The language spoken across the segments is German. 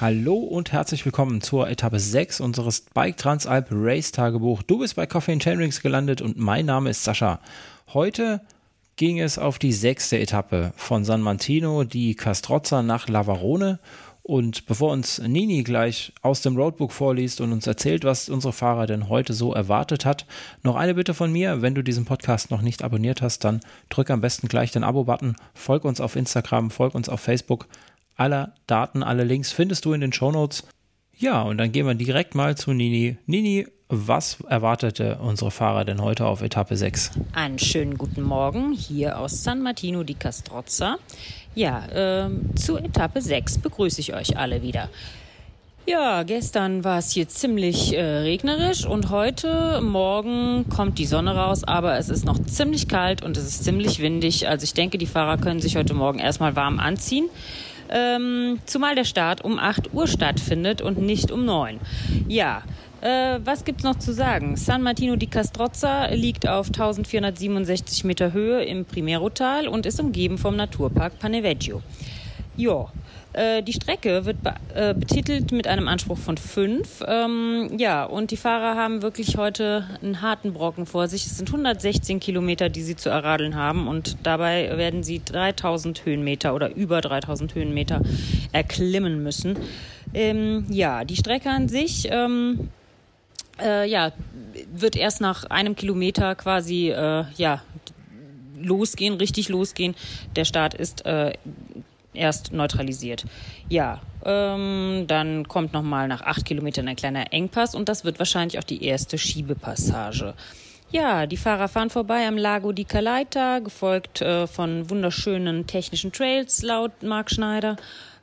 Hallo und herzlich willkommen zur Etappe 6 unseres Bike Transalp Race Tagebuch. Du bist bei Coffee and Chainrings gelandet und mein Name ist Sascha. Heute ging es auf die sechste Etappe von San Martino, die Castrozza nach Lavarone. Und bevor uns Nini gleich aus dem Roadbook vorliest und uns erzählt, was unsere Fahrer denn heute so erwartet hat, noch eine Bitte von mir. Wenn du diesen Podcast noch nicht abonniert hast, dann drück am besten gleich den Abo-Button, folg uns auf Instagram, folg uns auf Facebook aller Daten, alle Links findest du in den Shownotes. Ja, und dann gehen wir direkt mal zu Nini. Nini, was erwartete unsere Fahrer denn heute auf Etappe 6? Einen schönen guten Morgen hier aus San Martino di Castrozza. Ja, äh, zu Etappe 6 begrüße ich euch alle wieder. Ja, gestern war es hier ziemlich äh, regnerisch und heute Morgen kommt die Sonne raus, aber es ist noch ziemlich kalt und es ist ziemlich windig. Also ich denke, die Fahrer können sich heute Morgen erstmal warm anziehen ähm, zumal der Start um 8 Uhr stattfindet und nicht um 9. Ja, äh, was gibt's noch zu sagen? San Martino di Castrozza liegt auf 1467 Meter Höhe im Primerotal und ist umgeben vom Naturpark Paneveggio. Ja, äh, die Strecke wird be äh, betitelt mit einem Anspruch von fünf. Ähm, ja, und die Fahrer haben wirklich heute einen harten Brocken vor sich. Es sind 116 Kilometer, die sie zu erradeln haben und dabei werden sie 3000 Höhenmeter oder über 3000 Höhenmeter erklimmen müssen. Ähm, ja, die Strecke an sich, ähm, äh, ja, wird erst nach einem Kilometer quasi, äh, ja, losgehen, richtig losgehen. Der Start ist äh, erst neutralisiert. Ja, ähm, dann kommt nochmal nach acht Kilometern ein kleiner Engpass und das wird wahrscheinlich auch die erste Schiebepassage. Ja, die Fahrer fahren vorbei am Lago di Calaita, gefolgt äh, von wunderschönen technischen Trails laut Marc Schneider.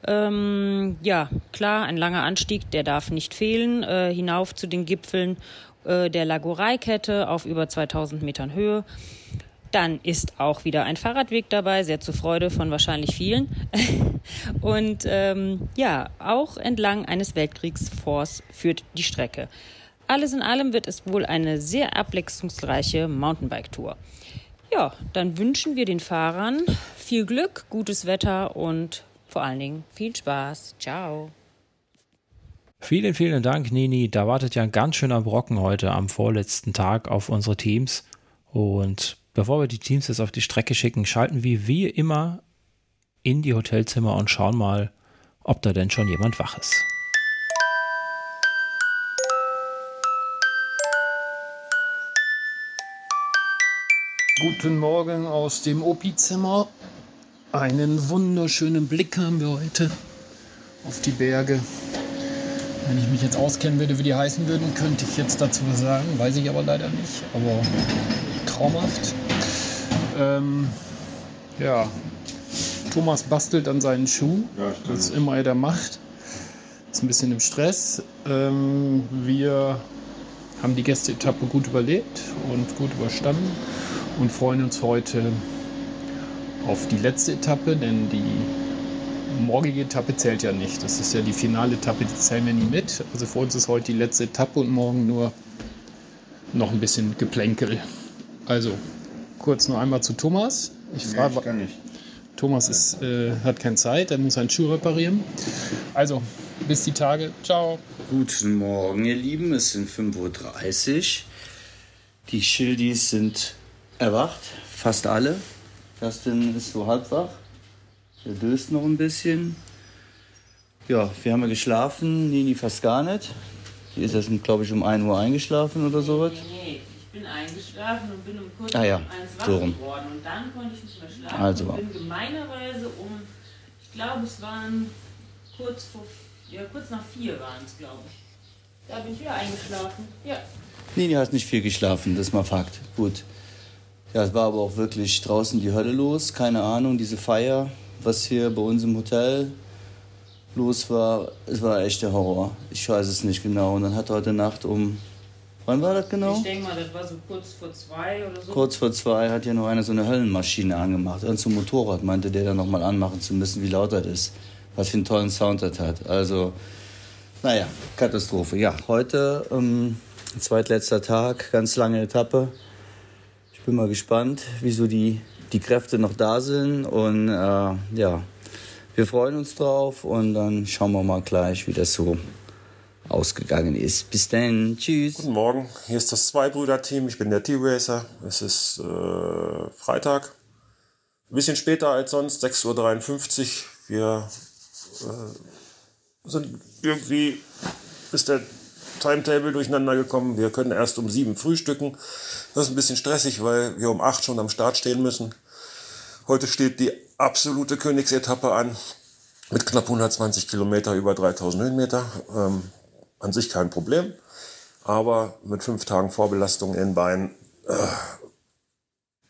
Ähm, ja, klar, ein langer Anstieg, der darf nicht fehlen, äh, hinauf zu den Gipfeln äh, der Lagoreikette auf über 2000 Metern Höhe. Dann ist auch wieder ein Fahrradweg dabei, sehr zur Freude von wahrscheinlich vielen. Und ähm, ja, auch entlang eines Weltkriegsforts führt die Strecke. Alles in allem wird es wohl eine sehr abwechslungsreiche Mountainbike-Tour. Ja, dann wünschen wir den Fahrern viel Glück, gutes Wetter und vor allen Dingen viel Spaß. Ciao. Vielen, vielen Dank, Nini. Da wartet ja ein ganz schöner Brocken heute am vorletzten Tag auf unsere Teams. Und Bevor wir die Teams jetzt auf die Strecke schicken, schalten wir wie immer in die Hotelzimmer und schauen mal, ob da denn schon jemand wach ist. Guten Morgen aus dem Opi-Zimmer. Einen wunderschönen Blick haben wir heute auf die Berge. Wenn ich mich jetzt auskennen würde, wie die heißen würden, könnte ich jetzt dazu was sagen. Weiß ich aber leider nicht. Aber traumhaft. Ähm, ja, Thomas bastelt an seinen Schuh, ja, was immer er da macht. Ist ein bisschen im Stress. Ähm, wir haben die Gästeetappe gut überlebt und gut überstanden und freuen uns heute auf die letzte Etappe, denn die morgige Etappe zählt ja nicht. Das ist ja die finale Etappe, die zählen wir nie mit. Also für uns ist heute die letzte Etappe und morgen nur noch ein bisschen Geplänkel. Also kurz noch einmal zu Thomas. Ich nee, frage, ich nicht. Thomas ist, äh, hat keine Zeit, er muss seinen Schuh reparieren. Also, bis die Tage. Ciao. Guten Morgen, ihr Lieben. Es sind 5.30 Uhr. Die Schildis sind erwacht, fast alle. Justin ist so halb wach. Er döst noch ein bisschen. Ja, wir haben ja geschlafen, Nini fast gar nicht. Die ist erst, glaube ich, um 1 Uhr eingeschlafen oder sowas. Nee, nee bin eingeschlafen und bin um kurz ah, ja. um eins wach so geworden. Und dann konnte ich nicht mehr schlafen. Also. Und bin gemeinerweise um, ich glaube, es waren kurz vor, ja, kurz nach vier waren es, glaube ich. Da bin ich wieder eingeschlafen. Ja. Du hast nicht viel geschlafen, das ist mal Fakt. Gut. Ja, es war aber auch wirklich draußen die Hölle los. Keine Ahnung, diese Feier, was hier bei uns im Hotel los war, es war echt der Horror. Ich weiß es nicht genau. Und dann hat heute Nacht um Wann war das genau? Ich denke mal, das war so kurz vor zwei oder so. Kurz vor zwei hat ja noch einer so eine Höllenmaschine angemacht. So ein Motorrad meinte der dann nochmal anmachen zu müssen, wie laut das ist. Was für einen tollen Sound das hat. Also, naja, Katastrophe. Ja, heute, ähm, zweitletzter Tag, ganz lange Etappe. Ich bin mal gespannt, wieso die, die Kräfte noch da sind. Und äh, ja, Wir freuen uns drauf und dann schauen wir mal gleich, wie das so ausgegangen ist. Bis dann, tschüss. Guten Morgen, hier ist das Zweibrüder-Team. Ich bin der T-Racer. Es ist äh, Freitag. Ein bisschen später als sonst, 6.53 Uhr. Wir äh, sind irgendwie, ist der Timetable durcheinander gekommen. Wir können erst um sieben frühstücken. Das ist ein bisschen stressig, weil wir um acht schon am Start stehen müssen. Heute steht die absolute Königsetappe an mit knapp 120 Kilometer über 3000 Höhenmeter. Ähm, an sich kein Problem, aber mit fünf Tagen Vorbelastung in den Beinen äh,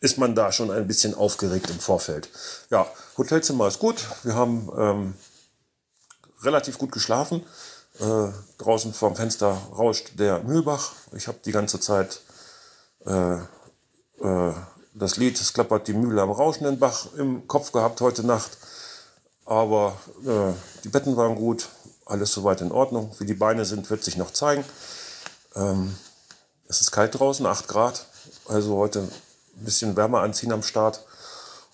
ist man da schon ein bisschen aufgeregt im Vorfeld. Ja, Hotelzimmer ist gut. Wir haben ähm, relativ gut geschlafen. Äh, draußen vorm Fenster rauscht der Mühlbach. Ich habe die ganze Zeit äh, äh, das Lied, es klappert die Mühle am rauschenden Bach im Kopf gehabt heute Nacht. Aber äh, die Betten waren gut, alles soweit in Ordnung. Wie die Beine sind, wird sich noch zeigen. Ähm, es ist kalt draußen, 8 Grad. Also heute ein bisschen Wärme anziehen am Start.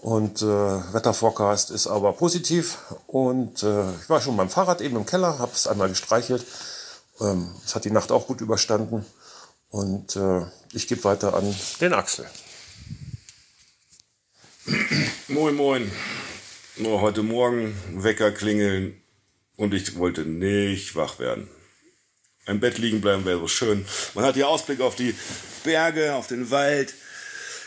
Und äh, Wetterforecast ist aber positiv. Und äh, ich war schon beim Fahrrad eben im Keller, habe es einmal gestreichelt. Ähm, es hat die Nacht auch gut überstanden. Und äh, ich gebe weiter an den Axel. Moin, moin. Nur heute Morgen Wecker klingeln und ich wollte nicht wach werden. Im Bett liegen bleiben wäre so schön. Man hat hier Ausblick auf die Berge, auf den Wald.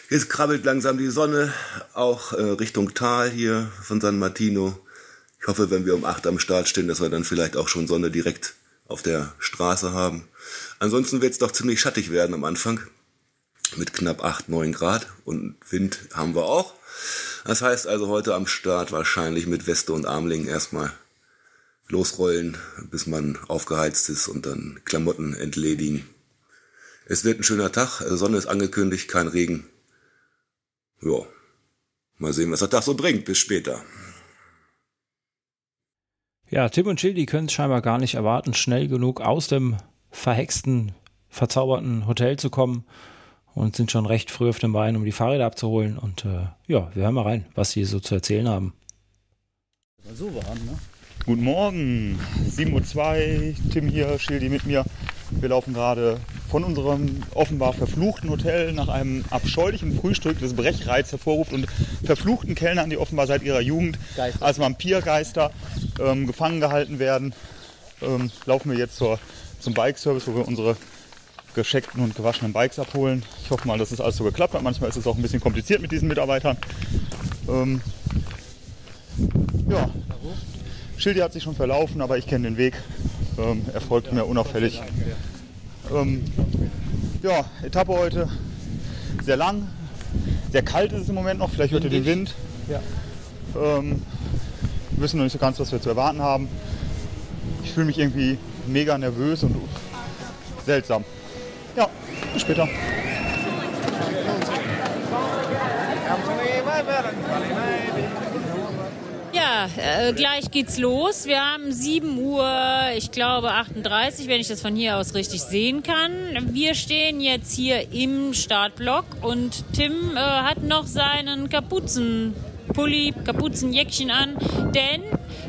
Jetzt krabbelt langsam die Sonne, auch äh, Richtung Tal hier von San Martino. Ich hoffe, wenn wir um 8 am Start stehen, dass wir dann vielleicht auch schon Sonne direkt auf der Straße haben. Ansonsten wird es doch ziemlich schattig werden am Anfang. Mit knapp 8, 9 Grad und Wind haben wir auch. Das heißt also heute am Start wahrscheinlich mit Weste und Armling erstmal losrollen, bis man aufgeheizt ist und dann Klamotten entledigen. Es wird ein schöner Tag, Sonne ist angekündigt, kein Regen. Ja, mal sehen, was der Tag so bringt. Bis später. Ja, Tim und die können es scheinbar gar nicht erwarten, schnell genug aus dem verhexten, verzauberten Hotel zu kommen und sind schon recht früh auf den Beinen, um die Fahrräder abzuholen. Und äh, ja, wir hören mal rein, was sie so zu erzählen haben. So warm, ne? Guten Morgen, 7.02 Uhr, Tim hier, Schildi mit mir. Wir laufen gerade von unserem offenbar verfluchten Hotel nach einem abscheulichen Frühstück, das Brechreiz hervorruft und verfluchten Kellnern, die offenbar seit ihrer Jugend Geister. als Vampirgeister ähm, gefangen gehalten werden, ähm, laufen wir jetzt zur, zum Bike-Service, wo wir unsere gescheckten und gewaschenen Bikes abholen. Ich hoffe mal, dass es alles so geklappt hat. Manchmal ist es auch ein bisschen kompliziert mit diesen Mitarbeitern. Ähm, ja, Schildi hat sich schon verlaufen, aber ich kenne den Weg. Ähm, er folgt mir unauffällig. Ähm, ja, Etappe heute sehr lang. Sehr kalt ist es im Moment noch, vielleicht hört ihr den Wind. Ja. Ähm, wir wissen noch nicht so ganz, was wir zu erwarten haben. Ich fühle mich irgendwie mega nervös und seltsam. Ja, bis später. Ja, äh, gleich geht's los. Wir haben 7 Uhr, ich glaube 38, wenn ich das von hier aus richtig sehen kann. Wir stehen jetzt hier im Startblock und Tim äh, hat noch seinen Kapuzenpulli, Kapuzenjäckchen an, denn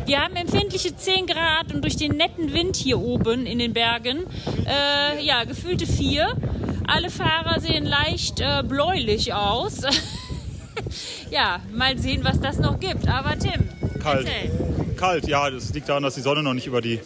wir haben empfindliche 10 Grad und durch den netten Wind hier oben in den Bergen, äh, ja, gefühlte 4. Alle Fahrer sehen leicht äh, bläulich aus. ja, mal sehen, was das noch gibt. Aber Tim, Kalt. Kalt, ja, das liegt daran, dass die Sonne noch nicht über die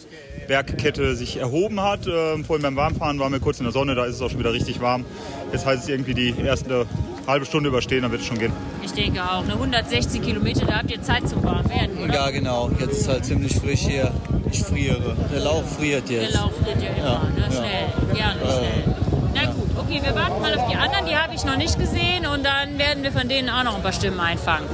Bergkette sich erhoben hat. Ähm, vorhin beim Warmfahren waren wir kurz in der Sonne, da ist es auch schon wieder richtig warm. Jetzt heißt es irgendwie die erste halbe Stunde überstehen, dann wird es schon gehen. Ich denke auch. Ne? 160 Kilometer, da habt ihr Zeit zum warm werden, oder? Ja, genau. Jetzt ist halt ziemlich frisch hier. Ich friere. Der Lauch friert Der jetzt. Lauf wird ja immer, Ja, ne? ja. Schnell, gerne schnell. Na gut, okay, wir warten mal auf die anderen, die habe ich noch nicht gesehen und dann werden wir von denen auch noch ein paar Stimmen einfangen.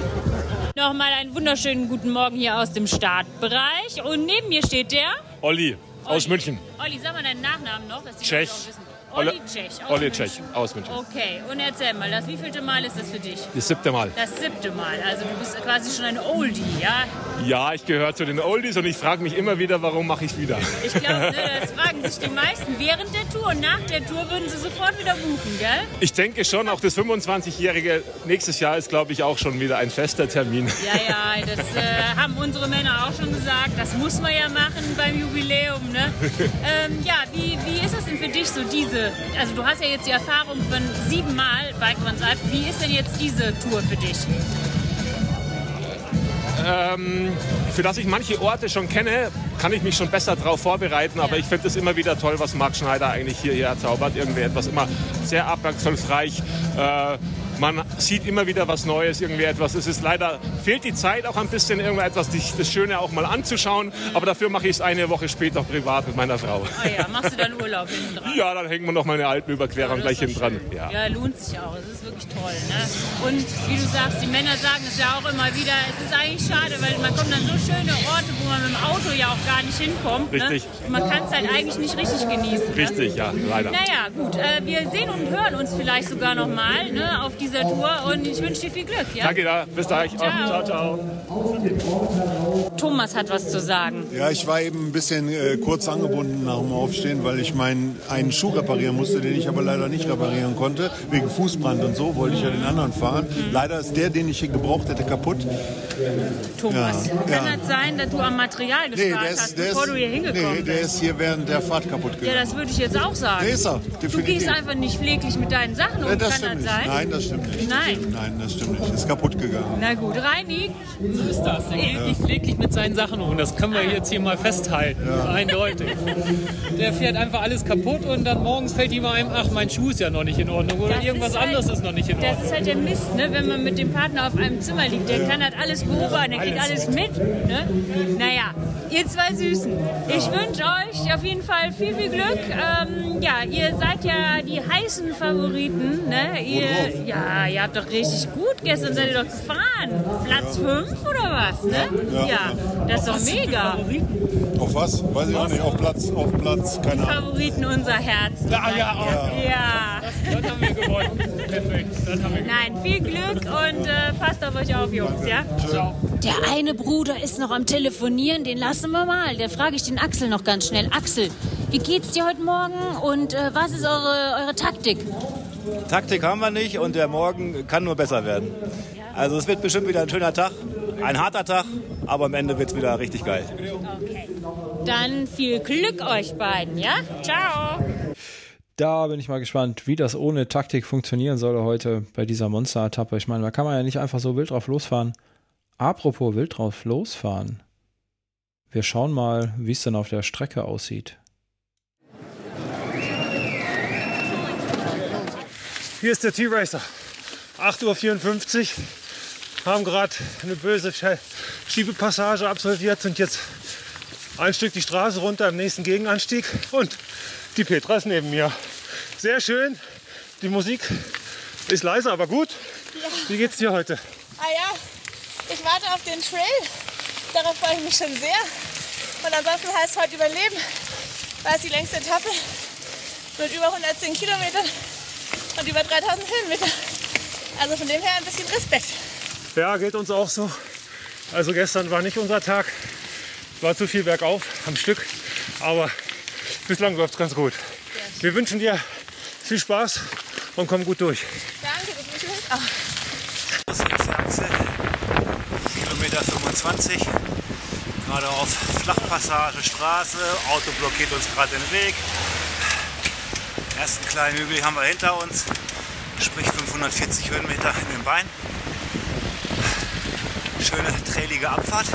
Nochmal einen wunderschönen guten Morgen hier aus dem Startbereich und neben mir steht der Olli aus Olli. München. Olli, sag mal deinen Nachnamen noch, dass die Tschech. Leute auch wissen. Olli Olli- Tschech. aus Olli München. Tschech aus München. Okay, und erzähl mal, das wievielte Mal ist das für dich? Das siebte Mal. Das siebte Mal. Also du bist quasi schon ein Oldie, ja? Ja, ich gehöre zu den Oldies und ich frage mich immer wieder, warum mache ich es wieder. Ich glaube, ne, das fragen sich die meisten während der Tour und nach der Tour würden sie sofort wieder buchen, gell? Ich denke schon, auch das 25-jährige nächstes Jahr ist, glaube ich, auch schon wieder ein fester Termin. Ja, ja, das äh, haben unsere Männer auch schon gesagt. Das muss man ja machen beim Jubiläum, ne? ähm, ja, wie, wie ist das denn für dich so diese, also du hast ja jetzt die Erfahrung von siebenmal Bike Transalp. Wie ist denn jetzt diese Tour für dich? ähm, für das ich manche Orte schon kenne, kann ich mich schon besser darauf vorbereiten. Aber ich finde es immer wieder toll, was Marc Schneider eigentlich hierher zaubert. Irgendwie etwas immer sehr abwechslungsreich. Äh, man sieht immer wieder was Neues, irgendwie etwas. Es ist leider, fehlt die Zeit auch ein bisschen, irgendetwas, das Schöne auch mal anzuschauen. Aber dafür mache ich es eine Woche später privat mit meiner Frau. Ah ja, machst du dann Urlaub hinten dran? Ja, dann hängen wir noch mal eine Alpenüberquerung ja, gleich hinten dran. Ja. ja, lohnt sich auch. Es ist wirklich toll. Ne? Und wie du sagst, die Männer sagen es ja auch immer wieder, es ist eigentlich schade, weil man kommt an so schöne Orte, wo man mit dem Auto ja auch gar nicht hinkommt. Ne? Richtig. Ne? Und man kann es halt eigentlich nicht richtig genießen. Ne? Richtig, ja, leider. Naja, gut. Äh, wir sehen und hören uns vielleicht sogar noch mal ne, auf dieser Tour und ich wünsche dir viel Glück. Ja? Danke, da. bis gleich. Ciao. ciao, ciao. Thomas hat was zu sagen. Ja, ich war eben ein bisschen äh, kurz angebunden nach dem Aufstehen, weil ich meinen einen Schuh reparieren musste, den ich aber leider nicht reparieren konnte. Wegen Fußbrand und so wollte ich ja den anderen fahren. Mhm. Leider ist der, den ich hier gebraucht hätte, kaputt. Thomas, ja. kann ja. das sein, dass du am Material gespart nee, ist, hast, bevor ist, du hier hingekommen nee, der ist hier während der Fahrt kaputt gegangen. Ja, das würde ich jetzt auch sagen. Der ist er, definitiv. Du gehst einfach nicht pfleglich mit deinen Sachen um, ja, das kann das sein? Nein, das stimmt nicht. Nein. Nein, das stimmt nicht. Ist kaputt gegangen. Na gut, Reini. So ist das. Er geht nicht pfleglich mit seinen Sachen um. Das können wir jetzt hier mal festhalten. Ja. Eindeutig. Der fährt einfach alles kaputt und dann morgens fällt ihm einem, ach, mein Schuh ist ja noch nicht in Ordnung oder das irgendwas halt, anderes ist noch nicht in Ordnung. Das ist halt der Mist, ne? wenn man mit dem Partner auf einem Zimmer liegt. Der ja. kann halt alles beobachten, der kriegt alles mit. Ne? Naja, ihr zwei Süßen. Ich wünsche euch auf jeden Fall viel, viel Glück. Ähm, ja, ihr seid ja die heißen Favoriten. Ne? Ihr, ja, ihr habt doch richtig gut gestern seid ihr doch gefahren. Platz 5 oder was? Ne? Ja, ja. das ist doch mega. Auf was? Weiß ich auch nicht. Auf Platz, auf Platz, keine Ahnung. Favoriten unser Herz. Ja, ja, ja. ja. Das, das haben wir gewonnen. Perfekt. Das haben wir Nein, viel Glück und äh, passt auf euch auf, Jungs. Ja? Ciao. Der eine Bruder ist noch am Telefonieren, den lassen wir mal. Der frage ich den Axel noch ganz schnell. Axel, wie geht's dir heute Morgen und äh, was ist eure, eure Taktik? Taktik haben wir nicht und der Morgen kann nur besser werden. Also es wird bestimmt wieder ein schöner Tag, ein harter Tag, aber am Ende wird es wieder richtig geil. Okay. Dann viel Glück euch beiden, ja? Ciao. Da bin ich mal gespannt, wie das ohne Taktik funktionieren soll heute bei dieser Monster-Etappe. Ich meine, da kann man ja nicht einfach so wild drauf losfahren. Apropos wild drauf losfahren. Wir schauen mal, wie es denn auf der Strecke aussieht. Hier ist der T-Racer. 8.54 Uhr. Haben gerade eine böse Schiebepassage absolviert, sind jetzt ein Stück die Straße runter im nächsten Gegenanstieg und die Petra ist neben mir. Sehr schön. Die Musik ist leise, aber gut. Ja. Wie geht's dir heute? Ah ja, ich warte auf den Trail. Darauf freue ich mich schon sehr. Und ansonsten heißt es heute überleben, weil es die längste Etappe mit über 110 Kilometern und über 3000 Höhenmeter. Also von dem her ein bisschen Respekt. Ja, geht uns auch so. Also gestern war nicht unser Tag. War zu viel bergauf am Stück. Aber bislang läuft es ganz gut. Wir wünschen dir viel Spaß und komm gut durch. Danke, das wünsche ich auch. Das ist die Achse. Kilometer 25. Gerade auf Flachpassage, Straße. Auto blockiert uns gerade den Weg ersten kleinen Hügel haben wir hinter uns, sprich 540 Höhenmeter in den Beinen. Schöne trailige Abfahrt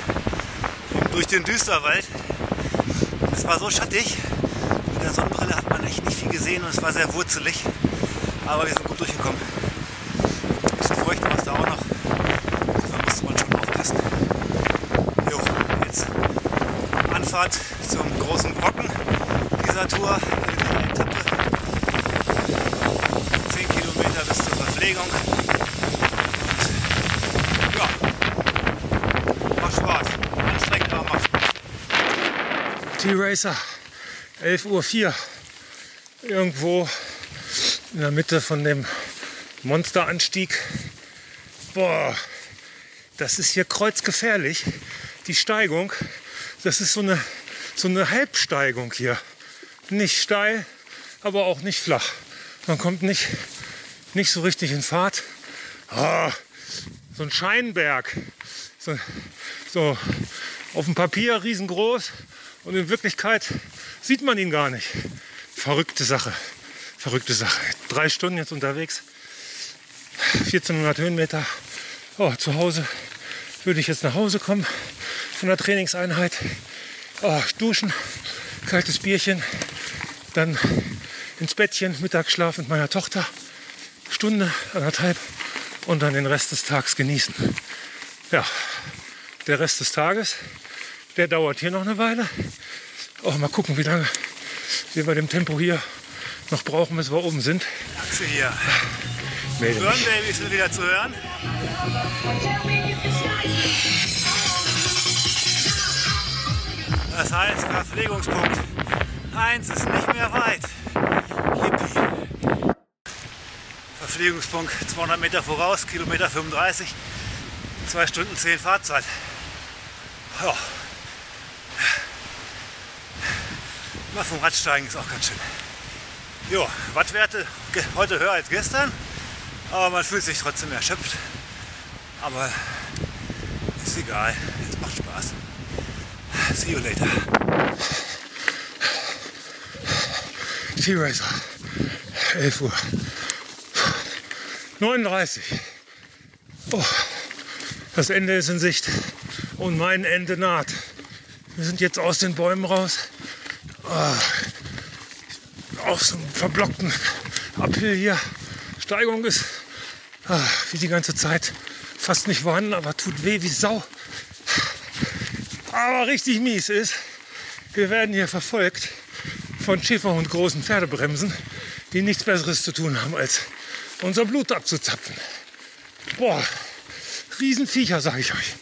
durch den Düsterwald. Es war so schattig, mit der Sonnenbrille hat man echt nicht viel gesehen und es war sehr wurzelig, aber wir sind gut durchgekommen. Ein bisschen feucht war es da auch noch, da musste man schon aufpassen. Jetzt Anfahrt zum großen Brocken dieser Tour. Bewegung. Ja, macht Spaß. Anstrengend, aber macht Spaß. T-Racer, 11.04 Uhr. Irgendwo in der Mitte von dem Monsteranstieg. Boah, das ist hier kreuzgefährlich. die Steigung, das ist so eine, so eine Halbsteigung hier. Nicht steil, aber auch nicht flach. Man kommt nicht, nicht so richtig in Fahrt. Ah, so ein Scheinberg. So, so auf dem Papier riesengroß und in Wirklichkeit sieht man ihn gar nicht. Verrückte Sache. Verrückte Sache. Drei Stunden jetzt unterwegs. 1400 Höhenmeter. Oh, zu Hause würde ich jetzt nach Hause kommen von der Trainingseinheit. Oh, duschen, kaltes Bierchen, dann ins Bettchen, Mittagsschlaf mit meiner Tochter. Stunde, anderthalb und dann den Rest des Tages genießen. Ja, der Rest des Tages, der dauert hier noch eine Weile. Oh, mal gucken, wie lange wir bei dem Tempo hier noch brauchen, bis wir oben sind. Achse hier. Melde Burn. Baby sind wieder zu hören. Das heißt, Verpflegungspunkt 1 ist nicht mehr weit. Verpflegungspunkt 200 Meter voraus, Kilometer 35, 2 Stunden 10 Fahrzeit. Ja. Mal vom Radsteigen ist auch ganz schön. Jo, Wattwerte heute höher als gestern, aber man fühlt sich trotzdem erschöpft. Aber ist egal, es macht Spaß. See you later. T-Racer. 11 Uhr. 39. Oh, das Ende ist in Sicht und mein Ende naht. Wir sind jetzt aus den Bäumen raus. Ah, auf so einem verblockten Uphill hier. Steigung ist ah, wie die ganze Zeit fast nicht vorhanden, aber tut weh wie Sau. Aber richtig mies ist, wir werden hier verfolgt von Schäferhund großen Pferdebremsen, die nichts Besseres zu tun haben, als unser Blut abzuzapfen. Boah, Riesenviecher, sage ich euch.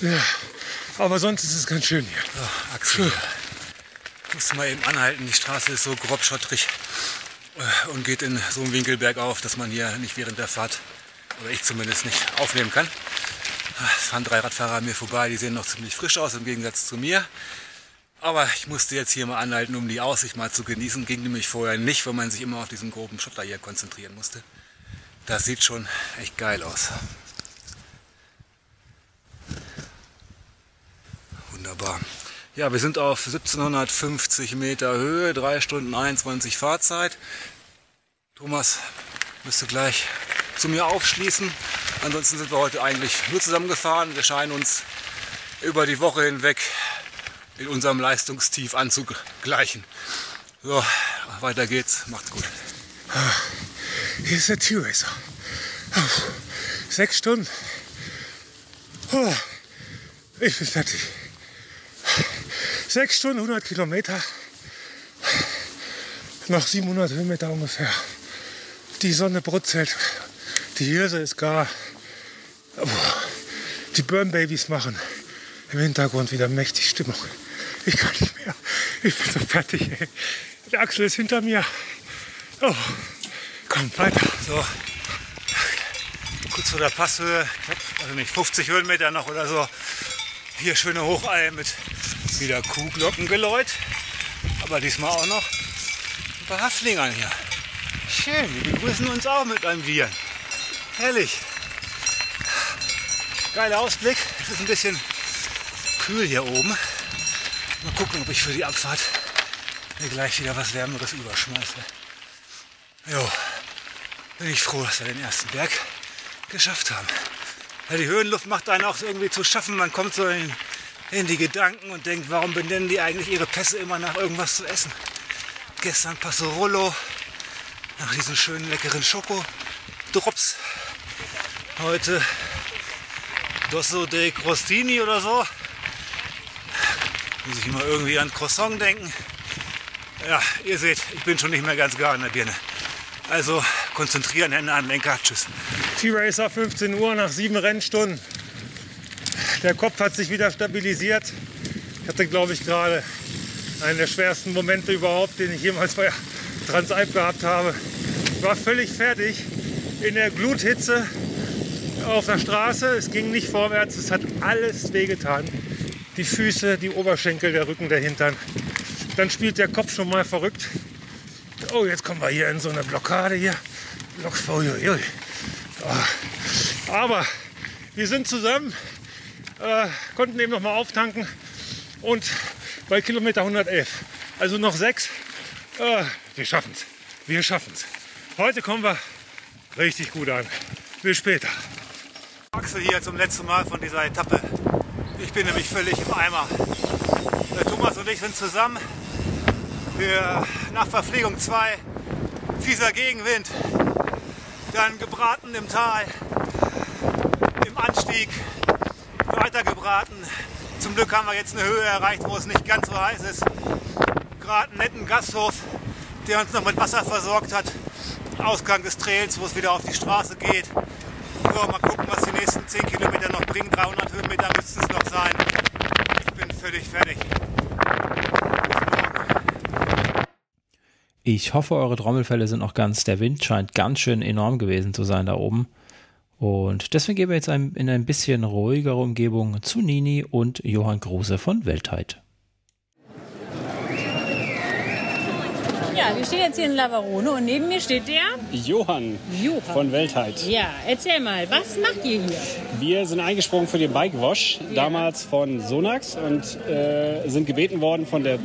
Ja, aber sonst ist es ganz schön hier. Oh, Axel. Ich muss mal eben anhalten, die Straße ist so grob schottrig äh, und geht in so einem Winkel bergauf, dass man hier nicht während der Fahrt, oder ich zumindest nicht, aufnehmen kann. Es fahren drei Radfahrer an mir vorbei, die sehen noch ziemlich frisch aus im Gegensatz zu mir. Aber ich musste jetzt hier mal anhalten, um die Aussicht mal zu genießen. Ging nämlich vorher nicht, weil man sich immer auf diesen groben Schotter hier konzentrieren musste. Das sieht schon echt geil aus. Wunderbar. Ja, wir sind auf 1750 Meter Höhe, 3 Stunden 21 Fahrzeit. Thomas müsste gleich zu mir aufschließen. Ansonsten sind wir heute eigentlich nur zusammengefahren. Wir scheinen uns über die Woche hinweg in unserem Leistungstief anzugleichen. So, weiter geht's. Macht's gut. Hier ist der T-Racer. Oh, sechs Stunden. Oh, ich bin fertig. Sechs Stunden, 100 Kilometer. Noch 700 Höhenmeter ungefähr. Die Sonne brutzelt. Die Hirse ist gar. Oh, die Burn Babies machen im Hintergrund wieder mächtig Stimmung. Ich kann nicht mehr. Ich bin so fertig. Ey. Der Axel ist hinter mir. Oh, komm, weiter. So, kurz vor der Passhöhe, also nicht 50 Höhenmeter noch oder so. Hier schöne Hochalm mit wieder Kuhglockengeläut. Aber diesmal auch noch ein paar Haflingern hier. Schön, die begrüßen uns auch mit einem Bier. Herrlich. Geiler Ausblick. Es ist ein bisschen kühl hier oben. Mal gucken, ob ich für die Abfahrt mir gleich wieder was Wärmeres überschmeiße. Jo, bin ich froh, dass wir den ersten Berg geschafft haben. Ja, die Höhenluft macht einen auch irgendwie zu schaffen. Man kommt so in, in die Gedanken und denkt, warum benennen die eigentlich ihre Pässe immer nach irgendwas zu essen? Gestern Passerollo, nach diesen schönen leckeren Schokodrops. Heute Dosso de Crostini oder so. Muss ich immer irgendwie an Croissant denken. Ja, ihr seht, ich bin schon nicht mehr ganz gar in der Birne. Also konzentrieren, Hände an Lenker. Tschüss. T-Racer 15 Uhr nach sieben Rennstunden. Der Kopf hat sich wieder stabilisiert. Ich hatte, glaube ich, gerade einen der schwersten Momente überhaupt, den ich jemals bei Transalp gehabt habe. Ich war völlig fertig in der Gluthitze. auf der Straße. Es ging nicht vorwärts. Es hat alles wehgetan. Die Füße, die Oberschenkel, der Rücken, der Hintern. Dann spielt der Kopf schon mal verrückt. Oh, jetzt kommen wir hier in so eine Blockade hier. Block, uiuiui. Oh. Aber wir sind zusammen, äh, konnten eben noch mal auftanken und bei Kilometer 111, also noch sechs, äh, wir schaffen es. Wir schaffen es. Heute kommen wir richtig gut an. Bis später. Axel hier zum letzten Mal von dieser Etappe. Ich bin nämlich völlig im Eimer. Der Thomas und ich sind zusammen. Nach Verpflegung 2, fieser Gegenwind, dann gebraten im Tal, im Anstieg, weiter gebraten. Zum Glück haben wir jetzt eine Höhe erreicht, wo es nicht ganz so heiß ist. Gerade einen netten Gasthof, der uns noch mit Wasser versorgt hat. Ausgang des Trails, wo es wieder auf die Straße geht. So, mal gucken, nächsten 10 Kilometer noch bringen. 300 Höhenmeter müssten es noch sein. Ich bin völlig fertig. Ich hoffe, eure Trommelfälle sind noch ganz. Der Wind scheint ganz schön enorm gewesen zu sein da oben. Und deswegen gehen wir jetzt in ein bisschen ruhigere Umgebung zu Nini und Johann Kruse von Weltheit. Wir stehen jetzt hier in Lavarone und neben mir steht der Johann, Johann. von Weltheit. Ja, erzähl mal, was macht ihr hier? Wir sind eingesprungen für den Bike Wash, damals von Sonax und äh, sind gebeten worden von der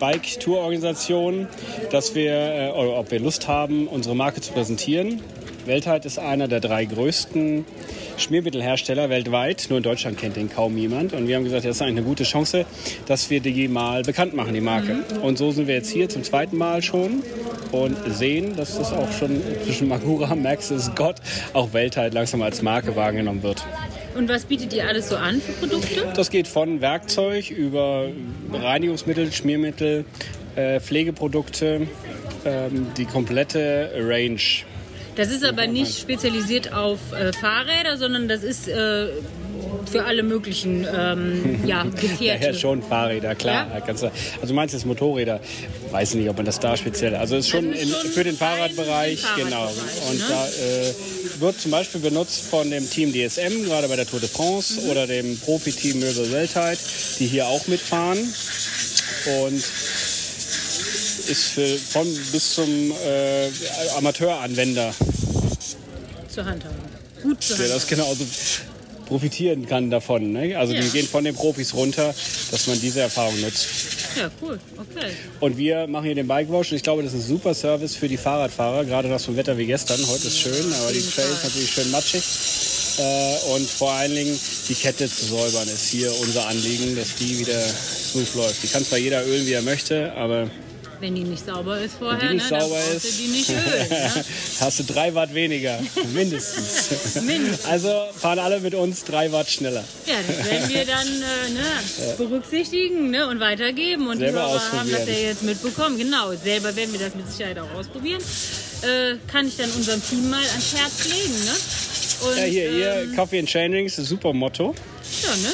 Bike Tour Organisation, dass wir, äh, ob wir Lust haben, unsere Marke zu präsentieren. Weltheit ist einer der drei größten Schmiermittelhersteller weltweit. Nur in Deutschland kennt den kaum jemand. Und wir haben gesagt, das ist eigentlich eine gute Chance, dass wir die mal bekannt machen, die Marke. Und so sind wir jetzt hier zum zweiten Mal schon und sehen, dass das auch schon zwischen Magura, Maxis, Gott, auch Weltheit langsam als Marke wahrgenommen wird. Und was bietet ihr alles so an für Produkte? Das geht von Werkzeug über Reinigungsmittel, Schmiermittel, Pflegeprodukte, die komplette Range. Das ist aber nicht spezialisiert auf äh, Fahrräder, sondern das ist äh, für alle möglichen ähm, ja, Gefährte. Ja, schon Fahrräder, klar. Ja? Kannst du, also meinst du jetzt Motorräder? Weiß nicht, ob man das da speziell. Also ist schon, Also in, schon für den Fahrradbereich, genau. Fahrradbereich, Und ne? da äh, wird zum Beispiel benutzt von dem Team DSM, gerade bei der Tour de France, Mhm. oder dem Profi-Team Möbel Weltheit, die hier auch mitfahren. Und ist für, von bis zum äh, Amateuranwender zur Hand haben. Gut zur Hand das genauso profitieren kann davon. Ne? Also Ja. die gehen von den Profis runter, dass man diese Erfahrung nutzt. Ja, cool. Okay. Und wir machen hier den Bike Wash und ich glaube, das ist ein super Service für die Fahrradfahrer, gerade nach so einem Wetter wie gestern. Heute ist schön, aber die Trails natürlich schön matschig. Äh, und vor allen Dingen die Kette zu säubern ist hier unser Anliegen, dass die wieder smooth läuft. Die kann zwar jeder ölen, wie er möchte, aber Wenn die nicht sauber ist wenn vorher, die nicht ne, sauber dann ist, die nicht ölen. Ne? hast du drei Watt weniger, mindestens. Mindestens. Also fahren alle mit uns drei Watt schneller. Ja, das werden wir dann äh, ne, Ja. berücksichtigen ne, und weitergeben. Und Selber die Hörer haben das ja jetzt mitbekommen. Genau, selber werden wir das mit Sicherheit auch ausprobieren. Äh, kann ich dann unserem Team mal ans Herz legen. Ne? Und, Ja, hier, ähm, ihr Coffee and Chain Rings, super Motto. Ja, ne?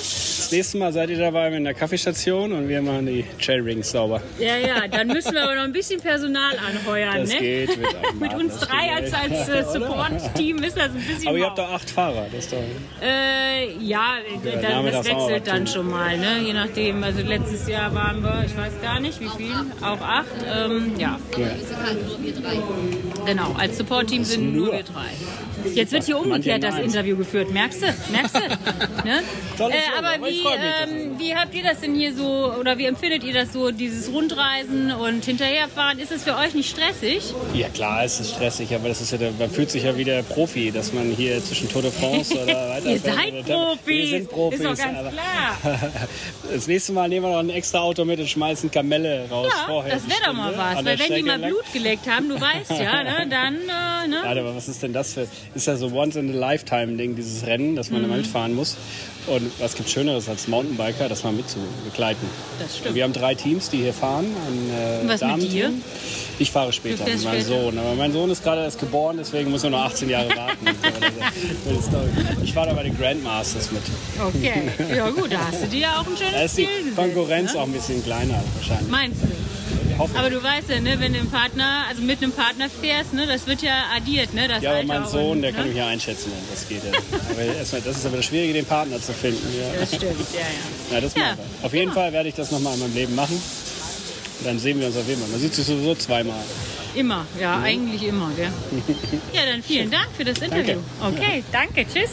Nächste Mal seid ihr dabei in der Kaffeestation und wir machen die Rings sauber. Ja, ja, dann müssen wir aber noch ein bisschen Personal anheuern. Das ne? geht mit mit uns das drei als, als äh, Support-Team ist das ein bisschen Aber ihr habt doch acht Fahrer, das ist doch. Äh, ja, Ja, dann, das wechselt dann schon mal, ne? je nachdem. Also letztes Jahr waren wir, ich weiß gar nicht wie viel, auch acht. Ähm, ja, genau. Als Support-Team sind nur wir drei. Jetzt wird hier umgekehrt das. Interview geführt, merkst du? Merkst du? ne? Äh, aber ich wie, ähm, wie habt ihr das denn hier so, oder wie empfindet ihr das so, dieses Rundreisen und hinterherfahren? Ist es für euch nicht stressig? Ja klar, es ist stressig, aber das ist ja, der- man fühlt sich ja wie der Profi, dass man hier zwischen Tour de France oder weiter. ihr seid Profis! Wir sind Profis. Ist doch ganz aber- klar. Das nächste Mal nehmen wir noch ein extra Auto mit und schmeißen Kamelle raus Ja, vorher. das wäre doch mal Stunde was. Weil wenn die Strecke mal lang. Blut geleckt haben, du weißt ja, ne, dann, äh, ne? Warte, aber was ist denn das für. Ist ja so once in a lifetime Ding, dieses Rennen, dass man Mhm. immer mitfahren muss. Und was gibt Schöneres als Mountainbiker, das mal mitzubegleiten? Das stimmt. Wir haben drei Teams, die hier fahren. Ein, äh, Was mit Damenteam. dir? Ich fahre später mit meinem. Sohn. Aber mein Sohn ist gerade erst geboren, deswegen muss er noch 18 Jahre warten. Ich fahre da bei den Grandmasters mit. Okay, ja gut, da hast du dir ja auch ein Da schönes ist die. Konkurrenz ne? auch ein bisschen kleiner wahrscheinlich. Meinst du? Hoffe Aber du weißt ja, ne, wenn du einen Partner, also mit einem Partner fährst, ne, das wird ja addiert, ne? Das Ja, aber mein Sohn, und, der ne? kann mich ja einschätzen, das geht ja. aber erstmal, das ist aber das Schwierige, den Partner zu finden. Ja. Das stimmt, ja, ja. Ja, das Ja. Auf jeden Fall werde ich das nochmal in meinem Leben machen. Und dann sehen wir uns auf jeden Fall. Man sieht sich sowieso zweimal. Immer, ja, Mhm. eigentlich immer, gell? Ja, dann vielen Dank für das Interview. Danke. Okay, danke, tschüss.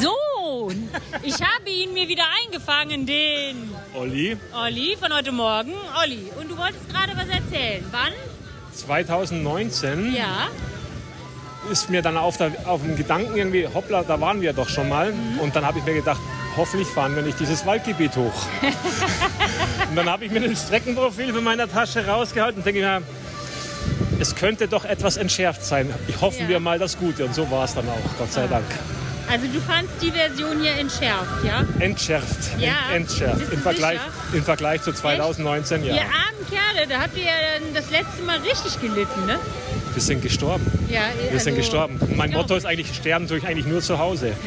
So, ich habe ihn mir wieder eingefangen, den Olli, Olli von heute Morgen. Olli, und du wolltest gerade was erzählen. Wann? 2019 Ja. ist mir dann auf, der, auf dem Gedanken irgendwie, hoppla, da waren wir doch schon mal. Und dann habe ich mir gedacht, hoffentlich fahren wir nicht dieses Waldgebiet hoch. und dann habe ich mir ein Streckenprofil von meiner Tasche rausgehalten und denke mir, es könnte doch etwas entschärft sein. Ich hoffen Ja. wir mal das Gute. Und so war es dann auch, Gott sei Dank. Also du fandst die Version hier entschärft, ja? Entschärft. Ja. Ent, entschärft. Im Vergleich, sicher? Im Vergleich zu 2019, ja. Ihr armen Kerle, da habt ihr ja das letzte Mal richtig gelitten, ne? Wir sind gestorben. Ja, Wir sind also- gestorben. Und mein Motto ist eigentlich, sterben tue ich eigentlich nur zu Hause.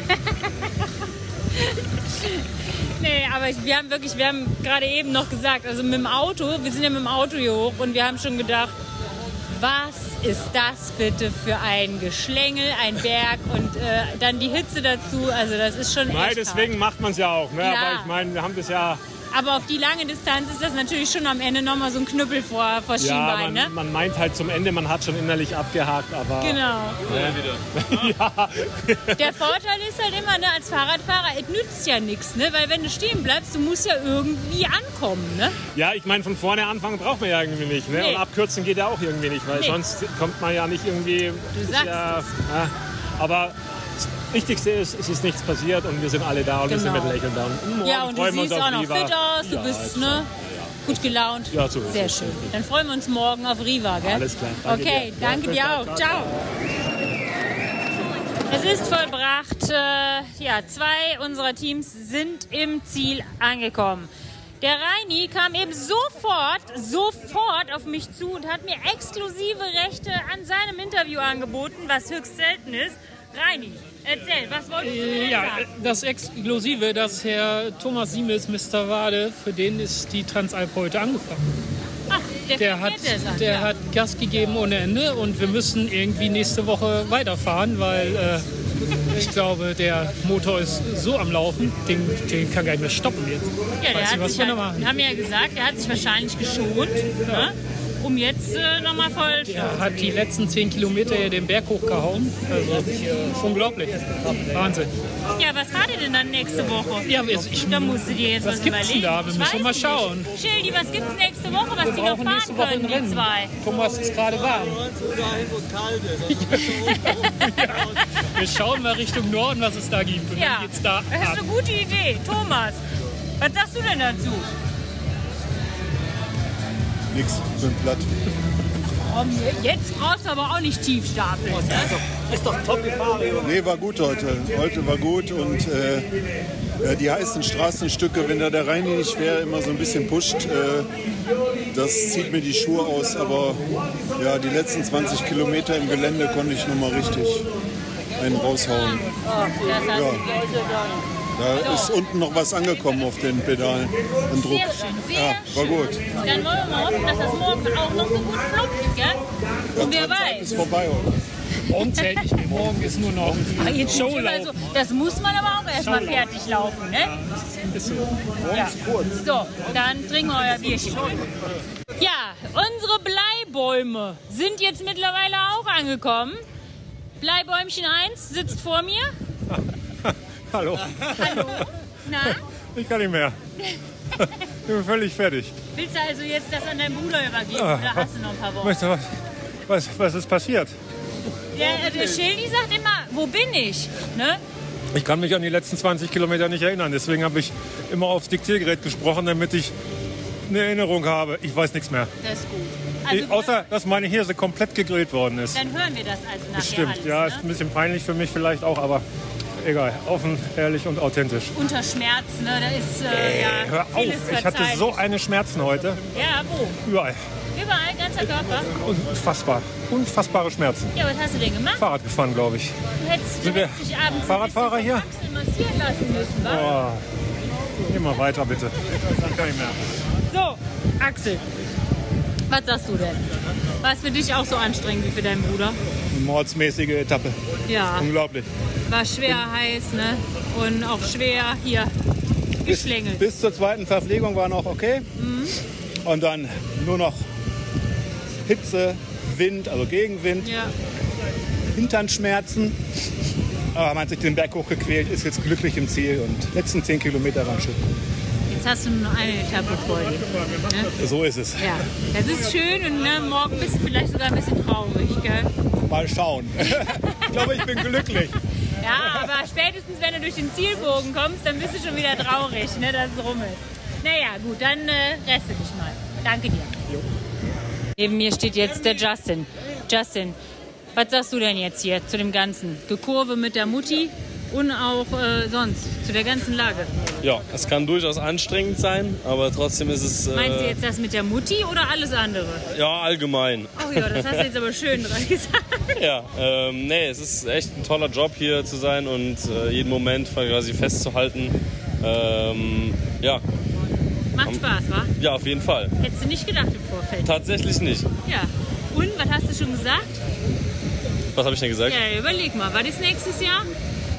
Nee, aber wir haben wirklich, wir haben gerade eben noch gesagt, also mit dem Auto, wir sind ja mit dem Auto hier hoch und wir haben schon gedacht, was ist das bitte für ein Geschlängel, ein Berg und äh, dann die Hitze dazu, also das ist schon Nein, deswegen macht man es ja auch. Ne? Klar. Aber ich meine, wir haben das ja. Aber auf die lange Distanz ist das natürlich schon am Ende nochmal so ein Knüppel vor, vor Ja, Schienbein, man, ne? man meint halt zum Ende, man hat schon innerlich abgehakt, aber. Genau. Ne? ja. Der Vorteil ist halt immer, ne, als Fahrradfahrer, es nützt ja nichts, ne? Weil wenn du stehen bleibst, du musst ja irgendwie ankommen, ne? ja, ich meine, von vorne anfangen braucht man ja irgendwie nicht. Ne? Nee. Und abkürzen geht ja auch irgendwie nicht, weil Nee. sonst kommt man ja nicht irgendwie. ist sagst ja, ja, aber Wichtigste ist, es ist nichts passiert und wir sind alle da und wir sind Genau. mit Lächeln da. Und morgen ja, und du freuen uns siehst auch noch Riva. fit aus, du Ja, bist ist ne, gut gelaunt. Ja, so ist Sehr es. schön. Dann freuen wir uns morgen auf Riva, gell? Alles klar. Danke okay, dir. Danke dir auch. Ciao, Ciao. Es ist vollbracht. Äh, ja, zwei unserer Teams sind im Ziel angekommen. Der Reini kam eben sofort, sofort auf mich zu und hat mir exklusive Rechte an seinem Interview angeboten, was höchst selten ist. Reini, erzähl, was wolltest du denn Ja, sagen? das Exklusive, dass Herr Thomas Siemels, Mr. Wade, für den ist die Transalp heute angefangen. Ach, der, Der hat, an, der ja. hat Gas gegeben ohne Ende und wir müssen irgendwie nächste Woche weiterfahren, weil äh, ich glaube, der Motor ist so am Laufen, den, den kann gar nicht mehr stoppen jetzt. Ja, der Weiß hat nicht, was sich wir halt, machen. haben ja gesagt, der hat sich wahrscheinlich geschont, ne? Um jetzt äh, nochmal voll. Er hat die letzten zehn Kilometer hier den Berg hochgehauen. Also unglaublich. Wahnsinn. Ja, was fahrt ihr denn dann nächste Woche? Ja, also ich, da musst du dir jetzt was was, gibt's denn überlegen. da? Wir Ich müssen mal schauen. Schildi, was gibt's nächste Woche, was Wir die noch fahren nächste Woche können, die zwei? Thomas ist gerade warm. Wir schauen mal Richtung Norden, was es da gibt. Und Ja, dann geht's da das ist ab. eine gute Idee. Thomas, was sagst du denn dazu? Nix, bin platt. Komm, jetzt brauchst du aber auch nicht tief stapeln. Ne? Ist doch top gefahren. Nee, war gut heute. Heute war gut und äh, die heißen Straßenstücke, wenn da der Rhein nicht wäre, immer so ein bisschen pusht. Äh, das zieht mir die Schuhe aus, aber ja, die letzten 20 Kilometer im Gelände konnte ich nochmal richtig einen raushauen. Das hast Ja. du. Da ist unten noch was angekommen auf den Pedalen. An Druck. Sehr schön, sehr Ja, war gut. Dann wollen wir mal hoffen, dass das morgen auch noch so gut fluppt, gell? Und wer weiß. Ist vorbei heute. Morgen zählt nicht mehr. Morgen ist nur noch Ah, jetzt schon immer so, das muss man aber auch erstmal fertig laufen, ne? Ja. So, dann trinken wir euer Bierchen. Ja, unsere Bleibäume sind jetzt mittlerweile auch angekommen. Bleibäumchen 1 sitzt vor mir. Hallo. Hallo. Na, Ich kann nicht mehr. Ich bin völlig fertig. willst du also jetzt das an deinen Bruder übergeben Ah, oder hast du noch ein paar Worte? Was, was, was ist passiert? Der, der Schildi sagt immer, wo bin ich? Ne? Ich kann mich an die letzten 20 Kilometer nicht erinnern. Deswegen habe ich immer aufs Diktiergerät gesprochen, damit ich eine Erinnerung habe. Ich weiß nichts mehr. Das ist gut. Also, ich, außer, dass meine Hirse komplett gegrillt worden ist. dann hören wir das also nachher Bestimmt. alles. ja, ne? ist ein bisschen peinlich für mich vielleicht auch, aber egal. Offen, ehrlich und authentisch. Unter Schmerz, ne? Da ist äh, ja Hör auf, ich hatte so eine Schmerzen heute. Ja, wo? Überall. Überall, ganzer Körper. Unfassbar. Unfassbare Schmerzen. Ja, was hast du denn gemacht? Fahrrad gefahren, glaube ich. Du hättest, du Sind wir hättest dich abends Fahrradfahrer hier? massieren lassen müssen, wa? Oh. Immer weiter, bitte. Kann ich mehr. So, Axel, was sagst du denn? War es für dich auch so anstrengend wie für deinen Bruder? Eine mordsmäßige Etappe. Ja. Unglaublich. War schwer heiß, ne? Und auch schwer hier geschlängelt. Bis zur zweiten Verpflegung war noch okay. Mhm. Und dann nur noch Hitze, Wind, also Gegenwind, Ja. Hinternschmerzen. Aber man hat sich den Berg hochgequält, ist jetzt glücklich im Ziel und letzten 10 Kilometer waren schön. Jetzt hast du nur noch eine Etappe vor dir. Ne? So ist es. Ja, das ist schön und ne, morgen bist du vielleicht sogar ein bisschen traurig, gell? Mal schauen. ich glaube, ich bin glücklich. Ja, aber spätestens wenn du durch den Zielbogen kommst, dann bist du schon wieder traurig, ne, dass es rum ist. Naja, gut, dann äh, reste dich mal. Danke dir. Neben mir steht jetzt der Justin. Justin, was sagst du denn jetzt hier zu dem Ganzen? Gekurve mit der Mutti und auch äh, sonst zu der ganzen Lage. Ja, es kann durchaus anstrengend sein, aber trotzdem ist es. Äh, Meinst du jetzt das mit der Mutti oder alles andere? Ja, allgemein. Oh ja, das hast du jetzt aber schön dran gesagt. Ja, ähm, nee, es ist echt ein toller Job hier zu sein und äh, jeden Moment quasi festzuhalten. Ähm, ja. Macht Spaß, wa? Ja, auf jeden Fall. Hättest du nicht gedacht im Vorfeld. Tatsächlich nicht. Ja. Und, was hast du schon gesagt? Was habe ich denn gesagt? Ja, überleg mal, war das nächstes Jahr?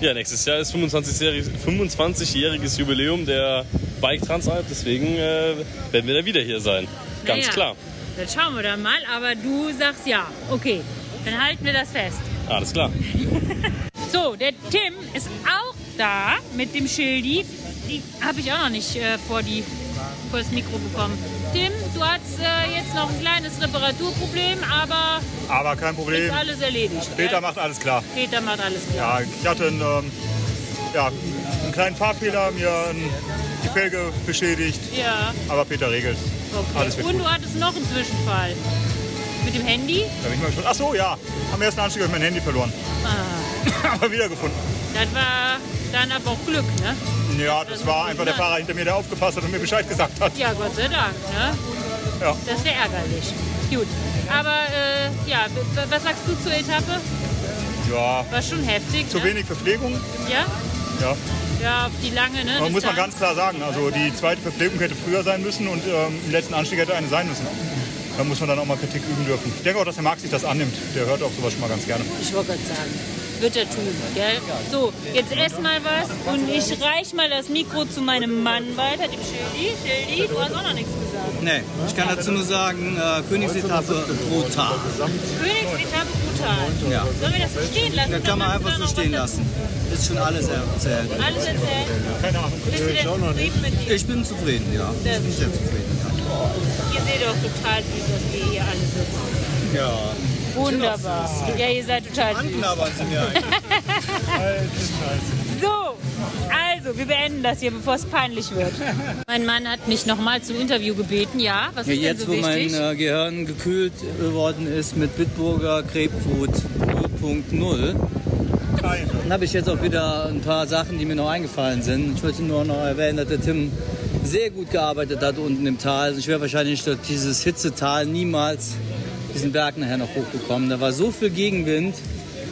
Ja, nächstes Jahr ist 25-jähriges 25 Jubiläum der Bike Transalp, deswegen äh, werden wir da wieder hier sein. Ganz Naja, klar. Dann schauen wir dann mal, aber du sagst ja. Okay, dann halten wir das fest. Alles klar. So, der Tim ist auch da mit dem Schildi. Die habe ich auch noch nicht äh, vor, die, vor das Mikro bekommen. Tim, du hast äh, jetzt noch ein kleines Reparaturproblem, aber Aber kein Problem. ist alles erledigt. Peter gell? macht alles klar. Peter macht alles klar. Ja, ich hatte einen, ähm, ja, einen kleinen Fahrfehler, mir ein, die Felge beschädigt. Ja, Aber Peter regelt. okay. Alles wird Und gut. du hattest noch einen Zwischenfall. Mit dem Handy? Da bin ich mal gespannt. Ach so, ja. Am ersten Anstieg habe ich mein Handy verloren. Ah, Aber wiedergefunden. das war dann aber auch Glück, ne? Ja, das war einfach der Fahrer hinter mir, der aufgepasst hat und mir Bescheid gesagt hat. Ja, Gott sei Dank, ne? Ja. Das wäre ärgerlich. Gut. Aber äh, ja, was sagst du zur Etappe? Ja, War schon heftig. zu ne? wenig Verpflegung. Ja? Ja. Ja, auf die lange, ne? Aber muss man ganz klar sagen. Also die zweite Verpflegung hätte früher sein müssen und ähm, im letzten Anstieg hätte eine sein müssen. Da muss man dann auch mal Kritik üben dürfen. Ich denke auch, dass der Marc sich das annimmt. Der hört auch sowas schon mal ganz gerne. Ich wollte gerade sagen. Wird er tun, gell? So, jetzt ess mal was und ich reich mal das Mikro zu meinem Mann weiter, dem Schildi. Schildi, du hast auch noch nichts gesagt. Nee, ich kann dazu nur sagen, äh, Königsetappe brutal. Königsetappe brutal. Ja. Sollen wir das so stehen lassen? Da kann man einfach so stehen lassen. Ist schon alles erzählt. Alles erzählt? Keine Ahnung. Bist du denn zufrieden mit dir? Ich bin zufrieden, ja. Ich bin sehr zufrieden. Ihr seht doch total süß, dass wir hier alle sitzen. Ja. Wunderbar. Ja, ihr seid total süß. Angenabbert sind wir So, also, wir beenden das hier, bevor es peinlich wird. Mein Mann hat mich nochmal zum Interview gebeten. Ja, was Ja, ist jetzt, denn so wo mein äh, Gehirn gekühlt worden ist mit Bitburger Grapefruit 0.0, dann habe ich jetzt auch wieder ein paar Sachen, die mir noch eingefallen sind. Ich wollte nur noch erwähnen, dass der Tim sehr gut gearbeitet hat unten im Tal. Also Ich wäre wahrscheinlich durch dieses Hitzetal niemals diesen Berg nachher noch hochgekommen. Da war so viel Gegenwind.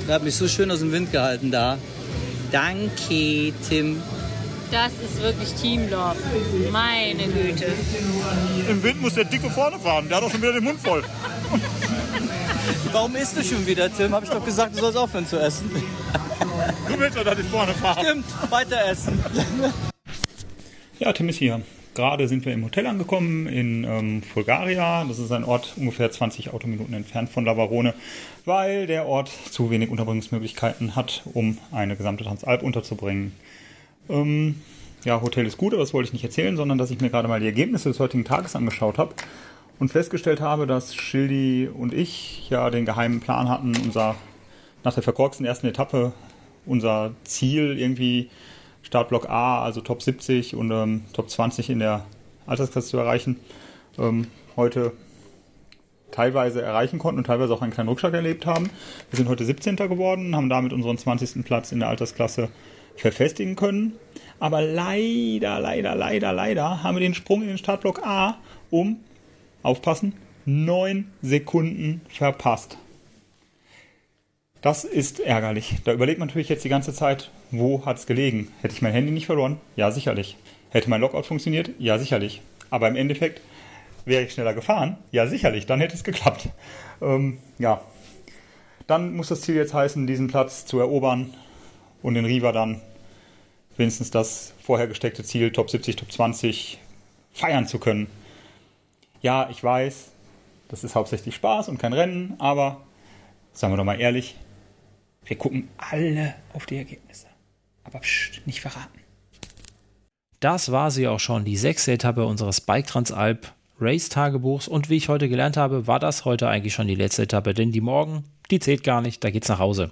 Der hat mich so schön aus dem Wind gehalten da. Danke, Tim. Das ist wirklich Team Love. Meine Güte. Im Wind muss der Dicke vorne fahren. Der hat doch schon wieder den Mund voll. Warum isst du schon wieder, Tim? Habe ich doch gesagt, du sollst aufhören zu essen. Du willst doch, dass ich vorne fahre. Stimmt, weiter essen. Ja, Tim ist hier. Gerade sind wir im Hotel angekommen in ähm, Bulgaria. Das ist ein Ort ungefähr 20 Autominuten entfernt von Lavarone, weil der Ort zu wenig Unterbringungsmöglichkeiten hat, um eine gesamte Transalp unterzubringen. Ähm, ja, Hotel ist gut, aber das wollte ich nicht erzählen, sondern dass ich mir gerade mal die Ergebnisse des heutigen Tages angeschaut habe und festgestellt habe, dass Schildi und ich ja den geheimen Plan hatten, unser nach der verkorksten ersten Etappe unser Ziel irgendwie Startblock A, also Top 70 und ähm, Top 20 in der Altersklasse zu erreichen, ähm, heute teilweise erreichen konnten und teilweise auch einen kleinen Rückschlag erlebt haben. Wir sind heute 17. geworden, haben damit unseren 20. Platz in der Altersklasse verfestigen können. Aber leider, leider, leider, leider haben wir den Sprung in den Startblock A um, aufpassen, 9 Sekunden verpasst. Das ist ärgerlich. Da überlegt man natürlich jetzt die ganze Zeit, wo hat es gelegen? Hätte ich mein Handy nicht verloren? Ja, sicherlich. Hätte mein Lockout funktioniert? Ja, sicherlich. Aber im Endeffekt wäre ich schneller gefahren? Ja, sicherlich. Dann hätte es geklappt. Ähm, ja. Dann muss das Ziel jetzt heißen, diesen Platz zu erobern und den Riva dann wenigstens das vorher gesteckte Ziel Top 70, Top 20 feiern zu können. Ja, ich weiß, das ist hauptsächlich Spaß und kein Rennen, aber sagen wir doch mal ehrlich, wir gucken alle auf die Ergebnisse. Aber pst, nicht verraten. Das war sie auch schon, die sechste Etappe unseres Bike Transalp Race Tagebuchs. Und wie ich heute gelernt habe, war das heute eigentlich schon die letzte Etappe, denn die morgen, die zählt gar nicht, da geht's nach Hause.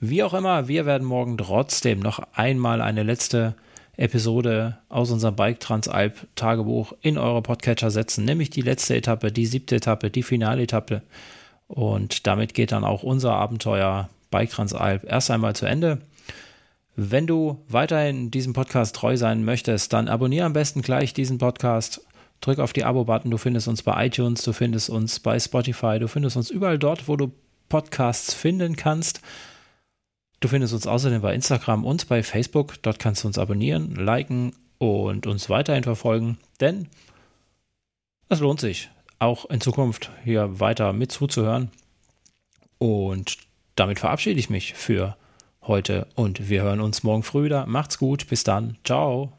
Wie auch immer, wir werden morgen trotzdem noch einmal eine letzte Episode aus unserem Bike Transalp Tagebuch in eure Podcatcher setzen, nämlich die letzte Etappe, die siebte Etappe, die Finaletappe. Und damit geht dann auch unser Abenteuer Bike Transalp erst einmal zu Ende. Wenn du weiterhin diesem Podcast treu sein möchtest, dann abonniere am besten gleich diesen Podcast. Drück auf die Abo-Button. Du findest uns bei iTunes, du findest uns bei Spotify, du findest uns überall dort, wo du Podcasts finden kannst. Du findest uns außerdem bei Instagram und bei Facebook. Dort kannst du uns abonnieren, liken und uns weiterhin verfolgen, denn es lohnt sich, auch in Zukunft hier weiter mit zuzuhören. Und damit verabschiede ich mich für heute und wir hören uns morgen früh wieder. Macht's gut, bis dann. Ciao.